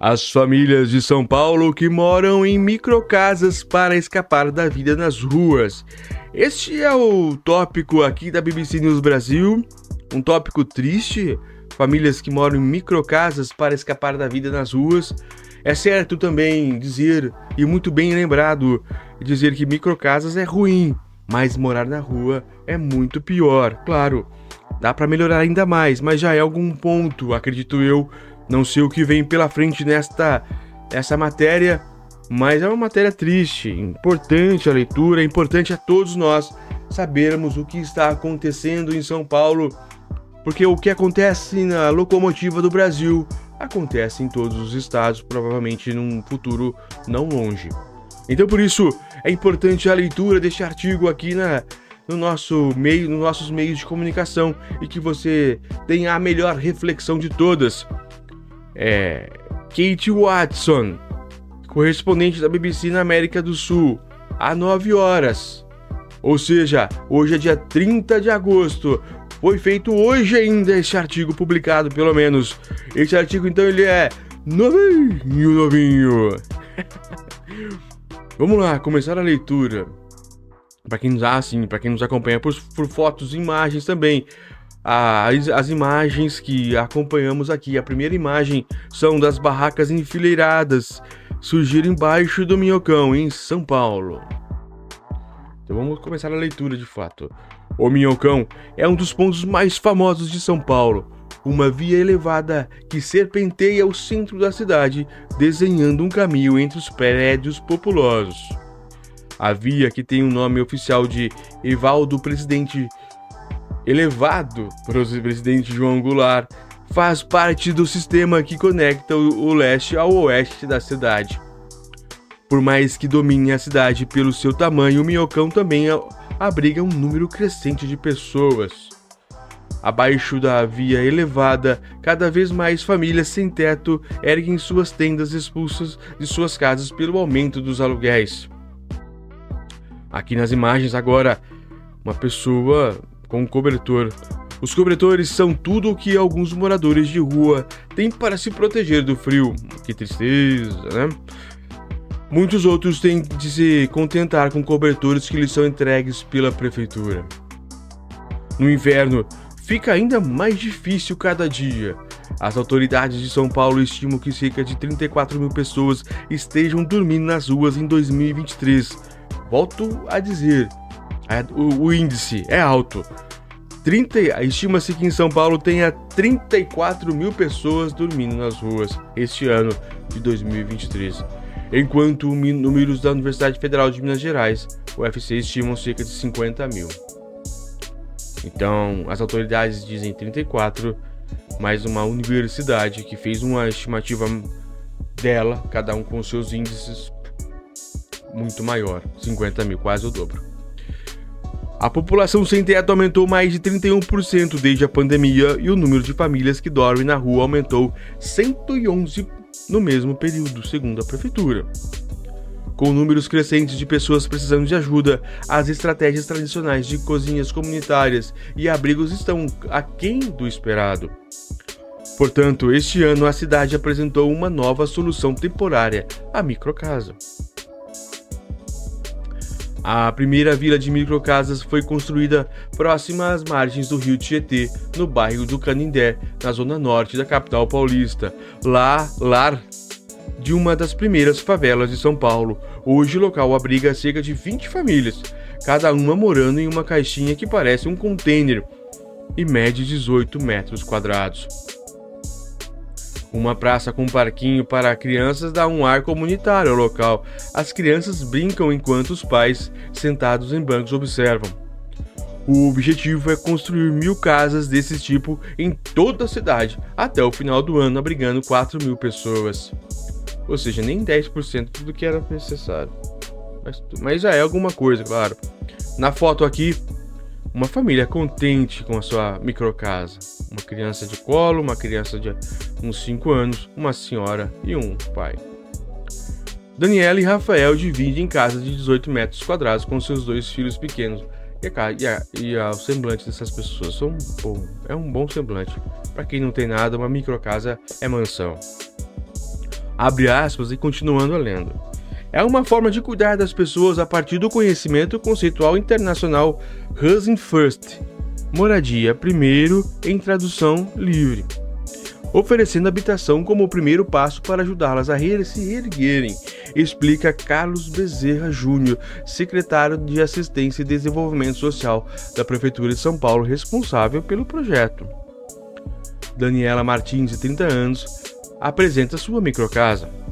As famílias de São Paulo que moram em microcasas para escapar da vida nas ruas. Este é o tópico aqui da BBC News Brasil. Um tópico triste. Famílias que moram em microcasas para escapar da vida nas ruas. É certo também dizer, e muito bem lembrado, dizer que microcasas é ruim, mas morar na rua é muito pior. Claro, dá para melhorar ainda mais, mas já é algum ponto, acredito eu, não sei o que vem pela frente nesta essa matéria, mas é uma matéria triste, importante a leitura, é importante a todos nós sabermos o que está acontecendo em São Paulo, porque o que acontece na locomotiva do Brasil acontece em todos os estados, provavelmente num futuro não longe. Então por isso é importante a leitura deste artigo aqui na no nosso meio, nos nossos meios de comunicação e que você tenha a melhor reflexão de todas é Kate Watson, correspondente da BBC na América do Sul, às 9 horas. Ou seja, hoje é dia 30 de agosto. Foi feito hoje ainda este artigo publicado, pelo menos. Este artigo então ele é novinho, novinho. Vamos lá, começar a leitura. Para quem nos assim, para quem nos acompanha por, por fotos e imagens também as, as imagens que acompanhamos aqui. A primeira imagem são das barracas enfileiradas, surgiram embaixo do Minhocão, em São Paulo. Então vamos começar a leitura de fato. O Minhocão é um dos pontos mais famosos de São Paulo, uma via elevada que serpenteia o centro da cidade, desenhando um caminho entre os prédios populosos. A via, que tem o nome oficial de Evaldo Presidente elevado para o presidente João Goulart, faz parte do sistema que conecta o leste ao oeste da cidade. Por mais que domine a cidade pelo seu tamanho, o Minhocão também abriga um número crescente de pessoas. Abaixo da via elevada, cada vez mais famílias sem teto erguem suas tendas expulsas de suas casas pelo aumento dos aluguéis. Aqui nas imagens agora, uma pessoa com cobertor. Os cobertores são tudo o que alguns moradores de rua têm para se proteger do frio. Que tristeza, né? Muitos outros têm de se contentar com cobertores que lhes são entregues pela prefeitura. No inverno, fica ainda mais difícil cada dia. As autoridades de São Paulo estimam que cerca de 34 mil pessoas estejam dormindo nas ruas em 2023. Volto a dizer, o, o índice é alto. Estima-se que em São Paulo tenha 34 mil pessoas dormindo nas ruas este ano de 2023, enquanto números da Universidade Federal de Minas Gerais, UFC, estimam cerca de 50 mil. Então, as autoridades dizem 34, mas uma universidade que fez uma estimativa dela, cada um com seus índices muito maior, 50 mil, quase o dobro. A população sem teto aumentou mais de 31% desde a pandemia e o número de famílias que dormem na rua aumentou 111 no mesmo período, segundo a prefeitura. Com números crescentes de pessoas precisando de ajuda, as estratégias tradicionais de cozinhas comunitárias e abrigos estão aquém do esperado. Portanto, este ano a cidade apresentou uma nova solução temporária, a microcasa. A primeira vila de microcasas foi construída próxima às margens do rio Tietê, no bairro do Canindé, na zona norte da capital paulista. Lá, lar de uma das primeiras favelas de São Paulo. Hoje o local abriga cerca de 20 famílias, cada uma morando em uma caixinha que parece um container e mede 18 metros quadrados. Uma praça com parquinho para crianças dá um ar comunitário ao local. As crianças brincam enquanto os pais, sentados em bancos, observam. O objetivo é construir mil casas desse tipo em toda a cidade até o final do ano, abrigando 4 mil pessoas. Ou seja, nem 10% do que era necessário. Mas, mas já é alguma coisa, claro. Na foto aqui, uma família contente com a sua microcasa. Uma criança de colo, uma criança de uns 5 anos, uma senhora e um pai. Daniela e Rafael dividem em casa de 18 metros quadrados com seus dois filhos pequenos. E, a, e, a, a, o semblante dessas pessoas são bom, é um bom semblante. Para quem não tem nada, uma microcasa é mansão. Abre aspas e continuando lendo. É uma forma de cuidar das pessoas a partir do conhecimento conceitual internacional Housing First, moradia primeiro em tradução livre, oferecendo habitação como o primeiro passo para ajudá-las a se reerguerem, explica Carlos Bezerra Júnior, secretário de Assistência e Desenvolvimento Social da Prefeitura de São Paulo, responsável pelo projeto. Daniela Martins, de 30 anos, apresenta sua microcasa.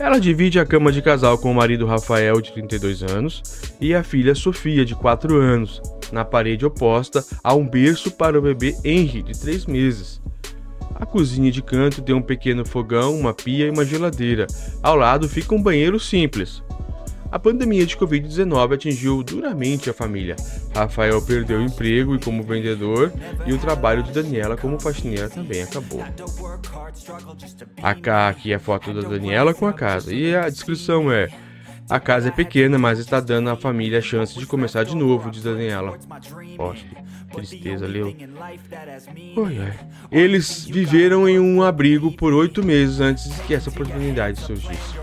Ela divide a cama de casal com o marido Rafael, de 32 anos, e a filha Sofia, de 4 anos, na parede oposta há um berço para o bebê Henry, de 3 meses. A cozinha de canto tem um pequeno fogão, uma pia e uma geladeira. Ao lado fica um banheiro simples. A pandemia de Covid-19 atingiu duramente a família. Rafael perdeu o emprego e como vendedor e o trabalho de Daniela como faxineira também acabou. Aqui é a foto da Daniela com a casa e a descrição é a casa é pequena, mas está dando à família a chance de começar de novo, diz Daniela. Poxa, que tristeza, leu. Eles viveram em um abrigo por oito meses antes que essa oportunidade surgisse.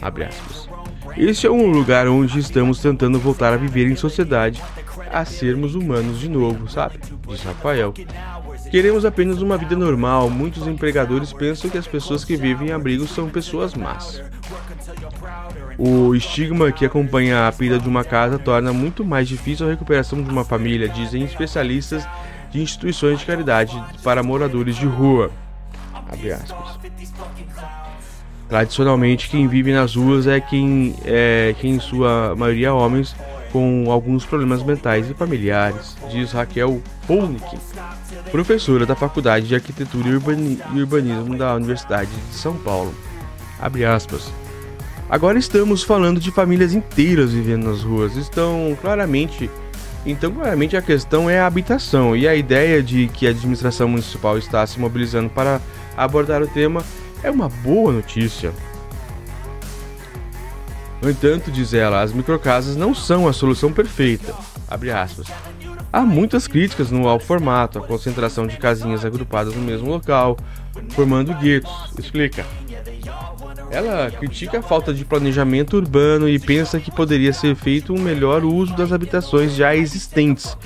Abre aspas. Este é um lugar onde estamos tentando voltar a viver em sociedade, a sermos humanos de novo, sabe? Diz Rafael. Queremos apenas uma vida normal. Muitos empregadores pensam que as pessoas que vivem em abrigos são pessoas más. O estigma que acompanha a perda de uma casa torna muito mais difícil a recuperação de uma família, dizem especialistas de instituições de caridade para moradores de rua. Abre aspas. Tradicionalmente, quem vive nas ruas é quem, é, quem em sua maioria, homens com alguns problemas mentais e familiares, diz Raquel Polnick, professora da Faculdade de Arquitetura e Urbanismo da Universidade de São Paulo. Abre aspas. Agora estamos falando de famílias inteiras vivendo nas ruas. Estão claramente. Então, claramente a questão é a habitação e a ideia de que a administração municipal está se mobilizando para abordar o tema é uma boa notícia. No entanto, diz ela, as microcasas não são a solução perfeita. Há muitas críticas no ao formato, a concentração de casinhas agrupadas no mesmo local, formando guetos. Explica. Ela critica a falta de planejamento urbano e pensa que poderia ser feito um melhor uso das habitações já existentes,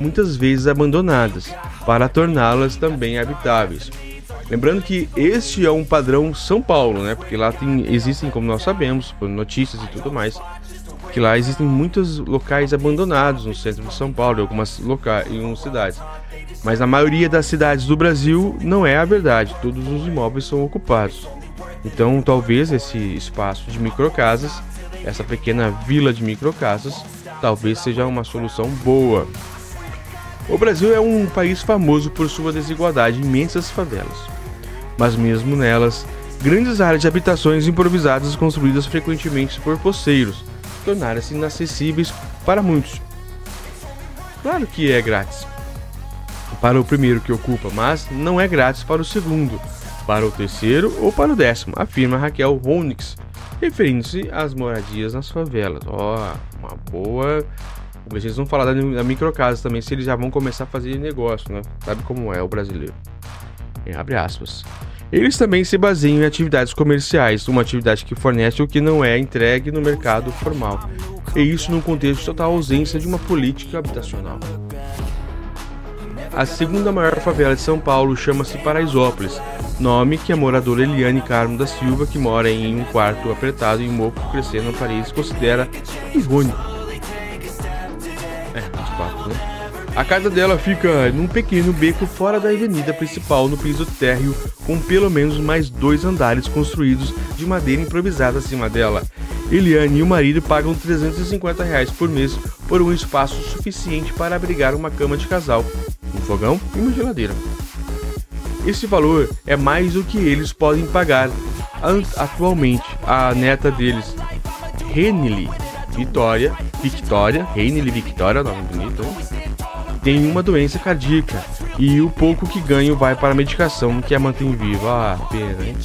muitas vezes abandonadas, para torná-las também habitáveis. Lembrando que este é um padrão São Paulo, né? Porque lá tem, existem, como nós sabemos, notícias e tudo mais, que lá existem muitos locais abandonados no centro de São Paulo, em algumas locais, em algumas cidades. Mas na maioria das cidades do Brasil não é a verdade. Todos os imóveis são ocupados. Então, talvez esse espaço de microcasas, essa pequena vila de microcasas, talvez seja uma solução boa. O Brasil é um país famoso por sua desigualdade em imensas favelas mas mesmo nelas, grandes áreas de habitações improvisadas construídas frequentemente por poceiros tornaram-se inacessíveis para muitos. Claro que é grátis para o primeiro que ocupa, mas não é grátis para o segundo, para o terceiro ou para o décimo, afirma Raquel Ronix, referindo-se às moradias nas favelas. Ó, oh, uma boa. Vocês vão falar da, da microcasa também, se eles já vão começar a fazer negócio, né? Sabe como é o brasileiro. Abre aspas. Eles também se baseiam em atividades comerciais, uma atividade que fornece o que não é entregue no mercado formal, e isso num contexto de total ausência de uma política habitacional. A segunda maior favela de São Paulo chama-se Paraisópolis, nome que a moradora Eliane Carmo da Silva, que mora em um quarto apertado em mofo crescendo Paris, considera irônico. A casa dela fica num pequeno beco fora da avenida principal, no piso térreo, com pelo menos mais dois andares construídos de madeira improvisada acima dela. Eliane e o marido pagam 350 reais por mês por um espaço suficiente para abrigar uma cama de casal, um fogão e uma geladeira. Esse valor é mais do que eles podem pagar atualmente. A neta deles, Renily Vitória, Victoria, Renily Victoria, nome bonito? Tem uma doença cardíaca e o pouco que ganho vai para a medicação que a mantém viva. Ah, pena, hein?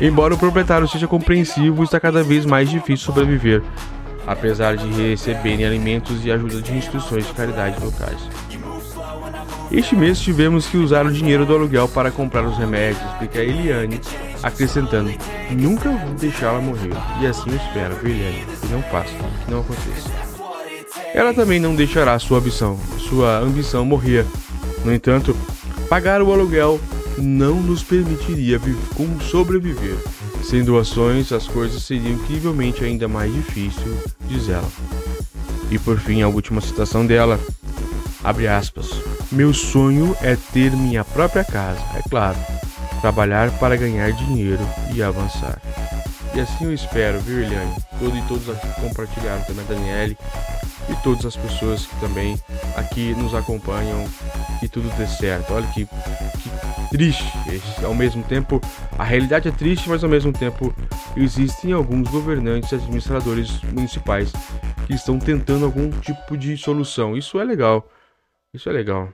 Embora o proprietário seja compreensivo, está cada vez mais difícil sobreviver, apesar de receberem alimentos e ajuda de instituições de caridade locais. Este mês tivemos que usar o dinheiro do aluguel para comprar os remédios, explica a Eliane, acrescentando: Nunca vou deixá-la morrer. E assim espero, Eliane? Que não faça, que não aconteça. Ela também não deixará sua ambição, sua ambição morrer. No entanto, pagar o aluguel não nos permitiria sobreviver. Sem doações, as coisas seriam incrivelmente ainda mais difíceis, diz ela. E por fim, a última citação dela, abre aspas. Meu sonho é ter minha própria casa, é claro. Trabalhar para ganhar dinheiro e avançar. E assim eu espero, viu, Eliane? Todos e todos que compartilharam também, a Daniele e todas as pessoas que também aqui nos acompanham, que tudo dê certo. Olha que, que triste. Ao mesmo tempo, a realidade é triste, mas ao mesmo tempo existem alguns governantes e administradores municipais que estão tentando algum tipo de solução. Isso é legal. Isso é legal.